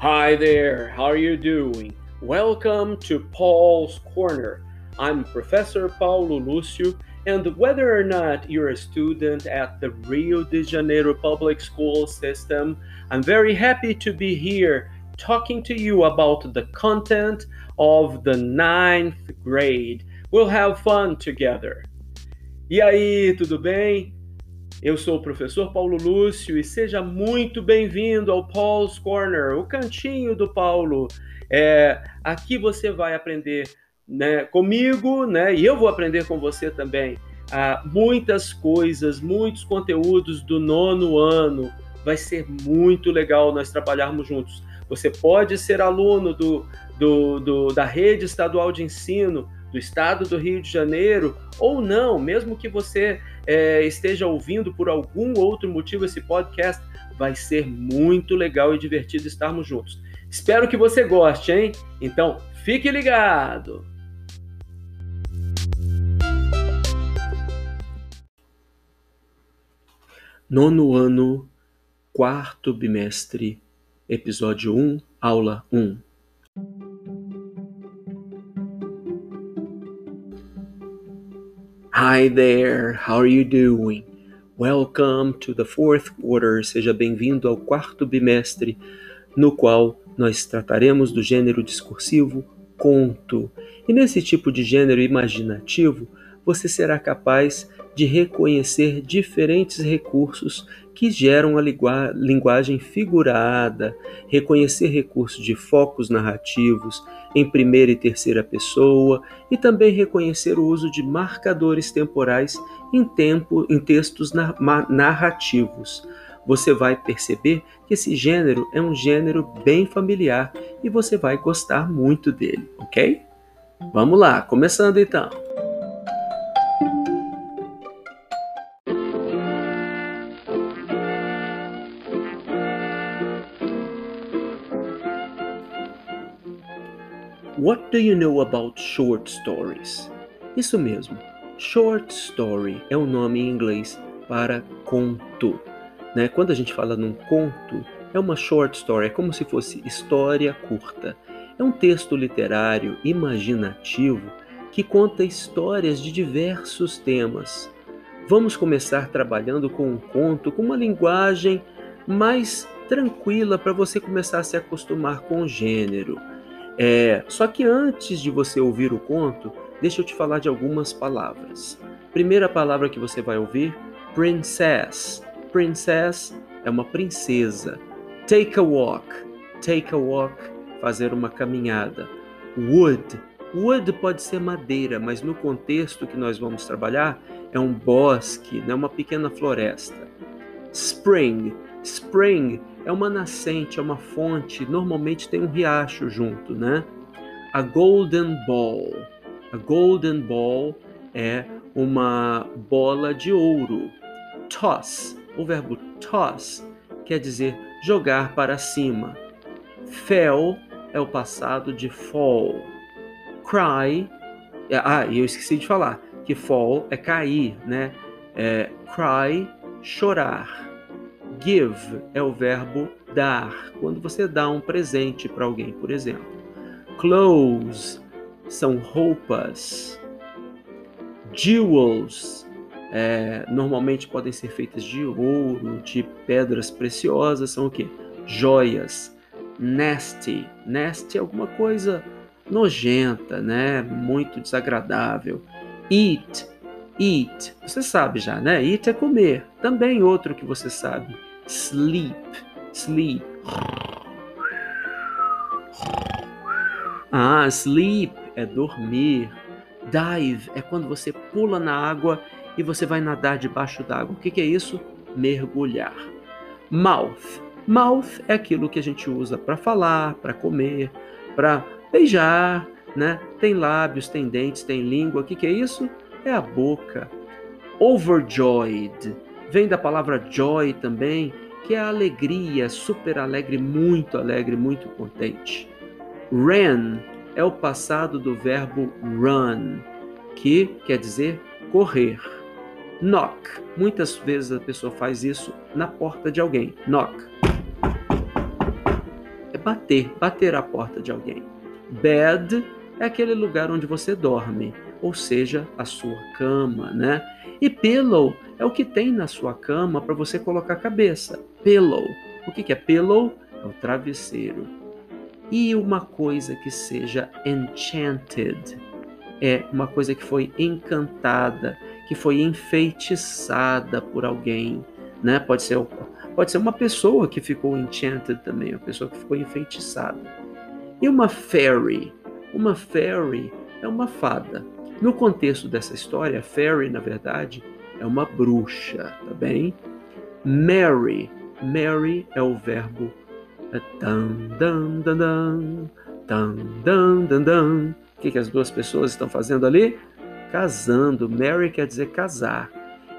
Hi there, how are you doing? Welcome to Paul's Corner. I'm Professor Paulo Lúcio, and whether or not you're a student at the Rio de Janeiro public school system, I'm very happy to be here talking to you about the content of the ninth grade. We'll have fun together. E aí, tudo bem? Eu sou o professor Paulo Lúcio e seja muito bem-vindo ao Paul's Corner, o cantinho do Paulo. É, aqui você vai aprender né, comigo, né, e eu vou aprender com você também, ah, muitas coisas, muitos conteúdos do nono ano. Vai ser muito legal nós trabalharmos juntos. Você pode ser aluno do, do, do da rede estadual de ensino do estado do Rio de Janeiro, ou não, mesmo que você é, esteja ouvindo por algum outro motivo esse podcast, vai ser muito legal e divertido estarmos juntos. Espero que você goste, hein? Então, fique ligado! Nono ano, quarto bimestre, episódio 1, aula 1. Hi there, how are you doing? Welcome to the fourth quarter. Seja bem-vindo ao quarto bimestre, no qual nós trataremos do gênero discursivo conto. E nesse tipo de gênero imaginativo, você será capaz de reconhecer diferentes recursos que geram a linguagem figurada, reconhecer recursos de focos narrativos em primeira e terceira pessoa e também reconhecer o uso de marcadores temporais em, tempo, em textos narrativos. Você vai perceber que esse gênero é um gênero bem familiar e você vai gostar muito dele, ok? Vamos lá, começando então. What do you know about short stories? Isso mesmo, short story é o um nome em inglês para conto. Né? Quando a gente fala num conto, é uma short story, é como se fosse história curta. É um texto literário imaginativo que conta histórias de diversos temas. Vamos começar trabalhando com um conto com uma linguagem mais tranquila para você começar a se acostumar com o gênero. É, só que antes de você ouvir o conto, deixa eu te falar de algumas palavras. Primeira palavra que você vai ouvir, princess. Princess é uma princesa. Take a walk. Take a walk, fazer uma caminhada. Wood. Wood pode ser madeira, mas no contexto que nós vamos trabalhar, é um bosque, né? uma pequena floresta. Spring. Spring é uma nascente, é uma fonte, normalmente tem um riacho junto, né? A golden ball. A golden ball é uma bola de ouro. Toss, o verbo toss quer dizer jogar para cima. Fell é o passado de fall. Cry, ah, eu esqueci de falar que fall é cair, né? É, cry, chorar. Give é o verbo dar, quando você dá um presente para alguém, por exemplo. Clothes são roupas. Jewels é, normalmente podem ser feitas de ouro, de pedras preciosas, são o que? Joias. Nasty. Nasty é alguma coisa nojenta, né? Muito desagradável. Eat. Eat. Você sabe já, né? Eat é comer. Também outro que você sabe sleep, sleep. Ah, sleep é dormir. Dive é quando você pula na água e você vai nadar debaixo d'água. O que, que é isso? Mergulhar. Mouth. Mouth é aquilo que a gente usa para falar, para comer, para beijar, né? Tem lábios, tem dentes, tem língua. O que, que é isso? É a boca. Overjoyed Vem da palavra joy também, que é alegria, super alegre, muito alegre, muito contente. Ran é o passado do verbo run, que quer dizer correr. Knock, muitas vezes a pessoa faz isso na porta de alguém. Knock. É bater, bater a porta de alguém. Bed é aquele lugar onde você dorme, ou seja, a sua cama, né? E pillow é o que tem na sua cama para você colocar a cabeça. Pillow. O que é pillow? É o travesseiro. E uma coisa que seja enchanted é uma coisa que foi encantada, que foi enfeitiçada por alguém, né? Pode ser, pode ser uma pessoa que ficou enchanted também, uma pessoa que ficou enfeitiçada. E uma fairy? Uma fairy é uma fada. No contexto dessa história, fairy, na verdade, é uma bruxa, tá bem? Mary, Mary é o verbo eh, dan, dan, dan, dan, dan, dan, dan, dan. O que, que as duas pessoas estão fazendo ali? Casando. Mary quer dizer casar.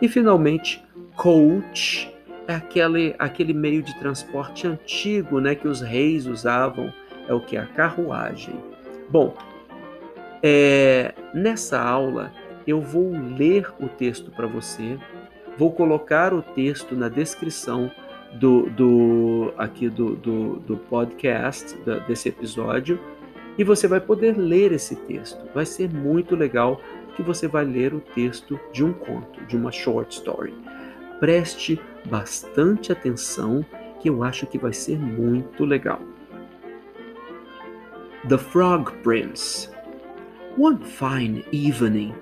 E finalmente, coach é aquele, aquele meio de transporte antigo né, que os reis usavam, é o que? A carruagem. Bom, é, nessa aula eu vou ler o texto para você, vou colocar o texto na descrição do, do aqui do, do, do podcast, da, desse episódio, e você vai poder ler esse texto. Vai ser muito legal que você vai ler o texto de um conto, de uma short story. Preste bastante atenção, que eu acho que vai ser muito legal. The Frog Prince One fine evening,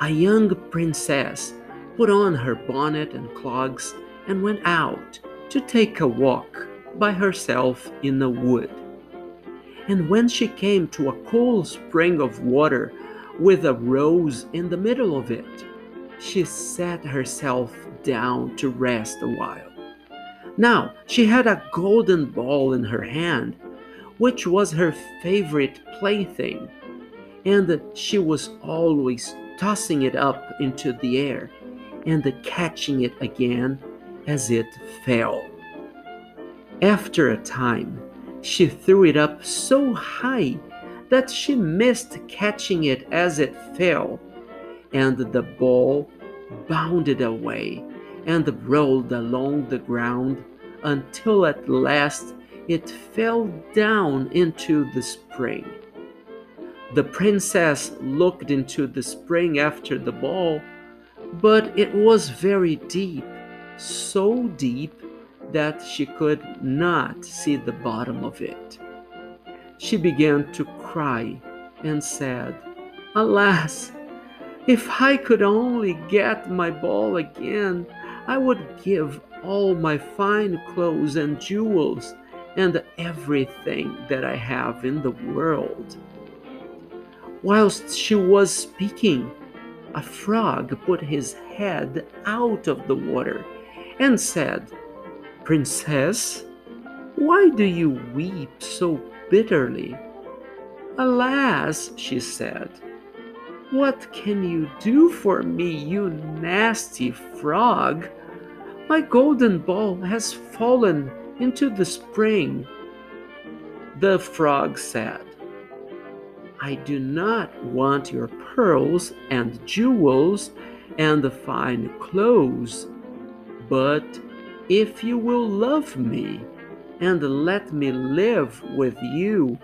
a young princess put on her bonnet and clogs and went out to take a walk by herself in the wood. And when she came to a cool spring of water with a rose in the middle of it, she sat herself down to rest a while. Now she had a golden ball in her hand, which was her favorite plaything and she was always tossing it up into the air and catching it again as it fell. After a time, she threw it up so high that she missed catching it as it fell, and the ball bounded away and rolled along the ground until at last it fell down into the spring. The princess looked into the spring after the ball, but it was very deep, so deep that she could not see the bottom of it. She began to cry and said, Alas, if I could only get my ball again, I would give all my fine clothes and jewels and everything that I have in the world. Whilst she was speaking, a frog put his head out of the water and said, Princess, why do you weep so bitterly? Alas, she said, what can you do for me, you nasty frog? My golden ball has fallen into the spring. The frog said, I do not want your pearls and jewels and the fine clothes, but if you will love me and let me live with you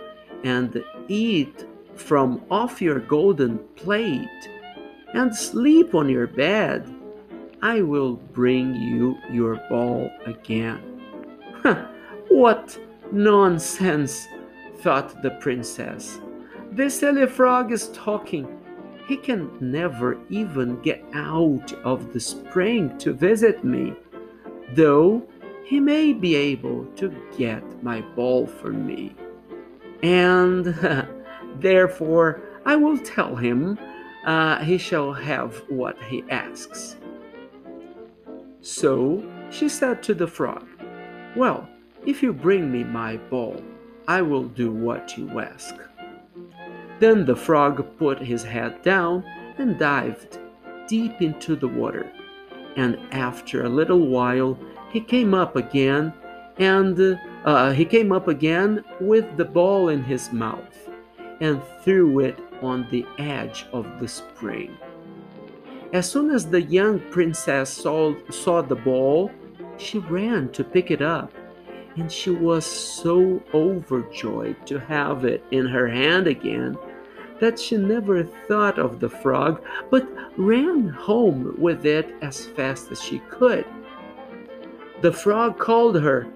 and eat from off your golden plate and sleep on your bed, I will bring you your ball again. What nonsense, thought the princess. This silly frog is talking. He can never even get out of the spring to visit me, though he may be able to get my ball for me. And therefore, I will tell him uh, he shall have what he asks. So she said to the frog, Well, if you bring me my ball, I will do what you ask. Then the frog put his head down and dived deep into the water. And after a little while, he came up again, and uh, he came up again with the ball in his mouth and threw it on the edge of the spring. As soon as the young princess saw, saw the ball, she ran to pick it up, and she was so overjoyed to have it in her hand again that she never thought of the frog, but ran home with it as fast as she could. The frog called her,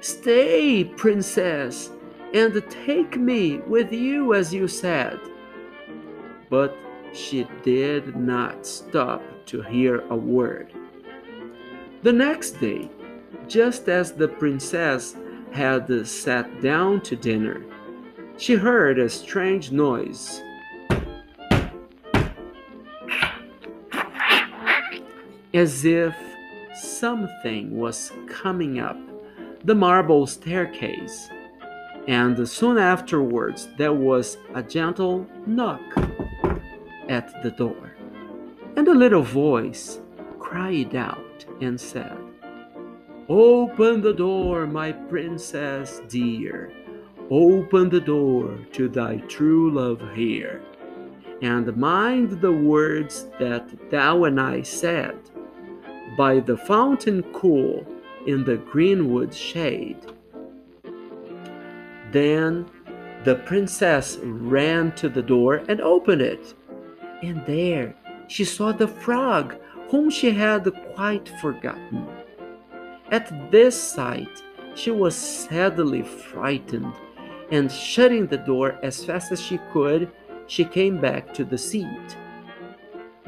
Stay, princess, and take me with you as you said. But she did not stop to hear a word. The next day, just as the princess had sat down to dinner, she heard a strange noise. As if something was coming up the marble staircase, and soon afterwards there was a gentle knock at the door, and a little voice cried out and said, Open the door, my princess dear. Open the door to thy true love here, and mind the words that thou and I said. By the fountain cool in the greenwood shade. Then the princess ran to the door and opened it, and there she saw the frog whom she had quite forgotten. At this sight, she was sadly frightened, and shutting the door as fast as she could, she came back to the seat.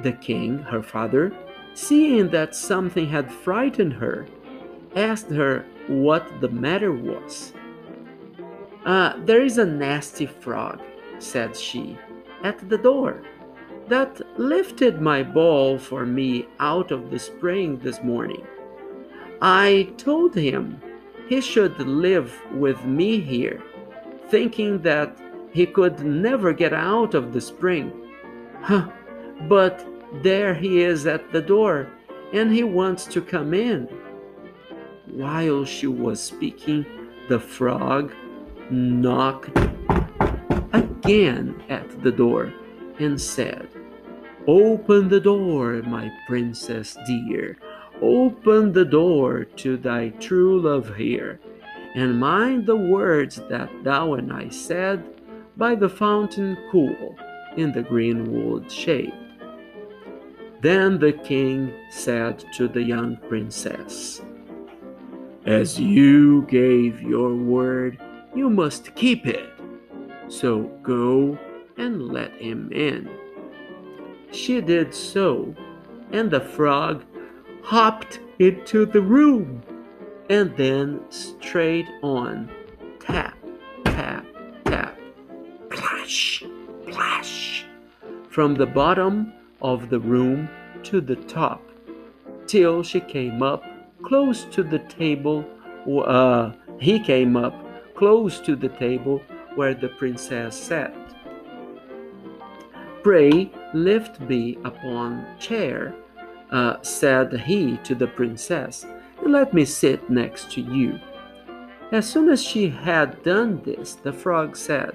The king, her father, seeing that something had frightened her, asked her what the matter was. Uh, there is a nasty frog, said she, at the door, that lifted my ball for me out of the spring this morning. I told him he should live with me here, thinking that he could never get out of the spring. Huh, but there he is at the door, and he wants to come in. While she was speaking, the frog knocked again at the door and said, Open the door, my princess dear. Open the door to thy true love here, and mind the words that thou and I said by the fountain cool in the greenwood shade. Then the king said to the young princess, As you gave your word, you must keep it. So go and let him in. She did so, and the frog hopped into the room, and then straight on tap, tap, tap, plash, plash, from the bottom of the room to the top, till she came up close to the table. Uh, he came up close to the table where the princess sat. Pray lift me upon chair uh, said he to the princess, and let me sit next to you. As soon as she had done this, the frog said,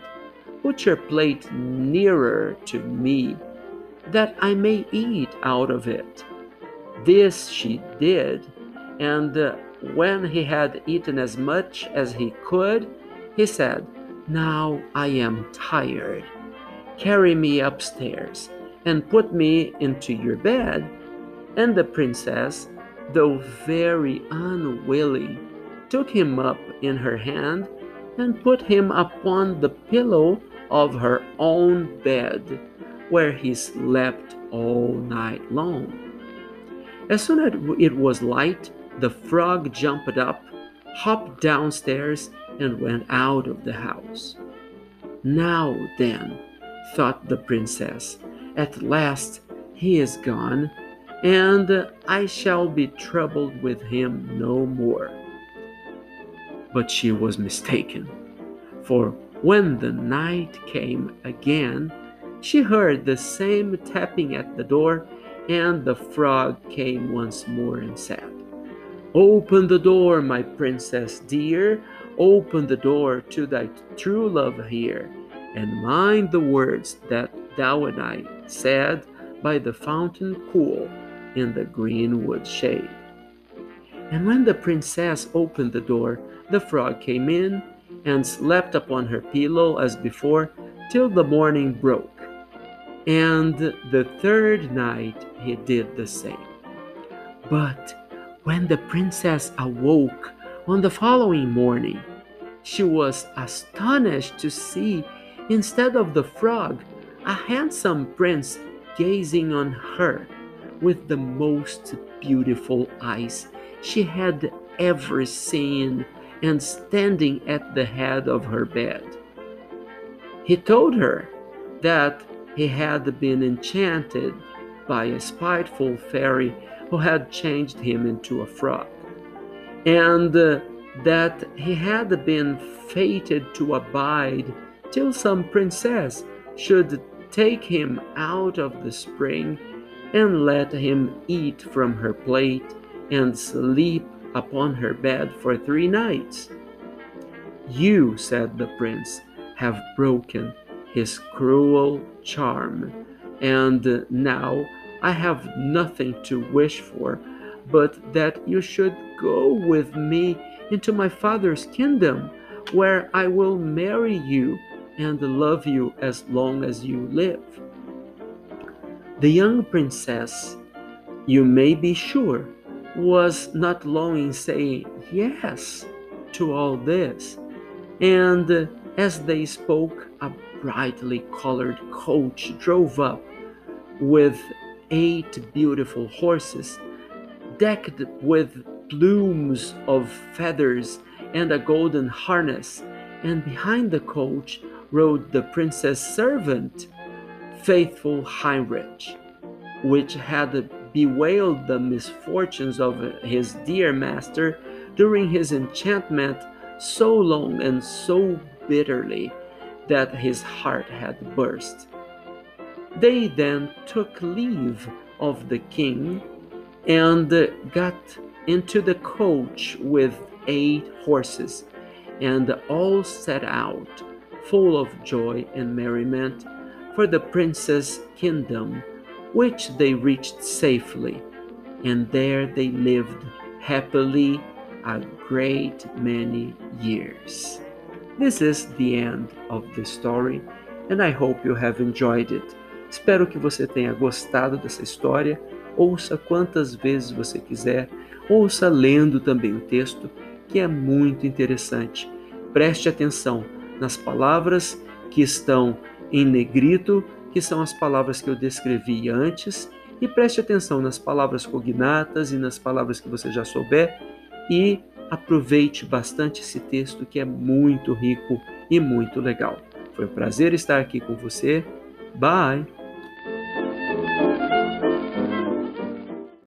Put your plate nearer to me, that I may eat out of it. This she did, and uh, when he had eaten as much as he could, he said, Now I am tired. Carry me upstairs and put me into your bed and the princess, though very unwilling, took him up in her hand and put him upon the pillow of her own bed, where he slept all night long. As soon as it was light, the frog jumped up, hopped downstairs, and went out of the house. Now then, thought the princess, at last he is gone and I shall be troubled with him no more. But she was mistaken, for when the night came again, she heard the same tapping at the door, and the frog came once more and said, Open the door, my princess dear, open the door to thy true love here, and mind the words that thou and I said by the fountain cool in the greenwood shade. And when the princess opened the door, the frog came in and slept upon her pillow as before till the morning broke. And the third night he did the same. But when the princess awoke on the following morning, she was astonished to see, instead of the frog, a handsome prince gazing on her with the most beautiful eyes she had ever seen and standing at the head of her bed. He told her that he had been enchanted by a spiteful fairy who had changed him into a frog, and uh, that he had been fated to abide till some princess should take him out of the spring and let him eat from her plate and sleep upon her bed for three nights. You, said the prince, have broken his cruel charm, and now I have nothing to wish for but that you should go with me into my father's kingdom, where I will marry you and love you as long as you live. The young princess, you may be sure, was not long in saying yes to all this. And as they spoke, a brightly colored coach drove up with eight beautiful horses, decked with plumes of feathers and a golden harness. And behind the coach rode the princess' servant, faithful Heinrich, which had bewailed the misfortunes of his dear master during his enchantment so long and so bitterly that his heart had burst. They then took leave of the king and got into the coach with eight horses, and all set out, full of joy and merriment, for the prince's kingdom which they reached safely, and there they lived happily a great many years. This is the end of the story, and I hope you have enjoyed it. Espero que você tenha gostado dessa história. Ouça quantas vezes você quiser, ouça lendo também o texto, que é muito interessante. Preste atenção nas palavras que estão em negrito que são as palavras que eu descrevi antes, e preste atenção nas palavras cognatas e nas palavras que você já souber e aproveite bastante esse texto que é muito rico e muito legal. Foi um prazer estar aqui com você. Bye!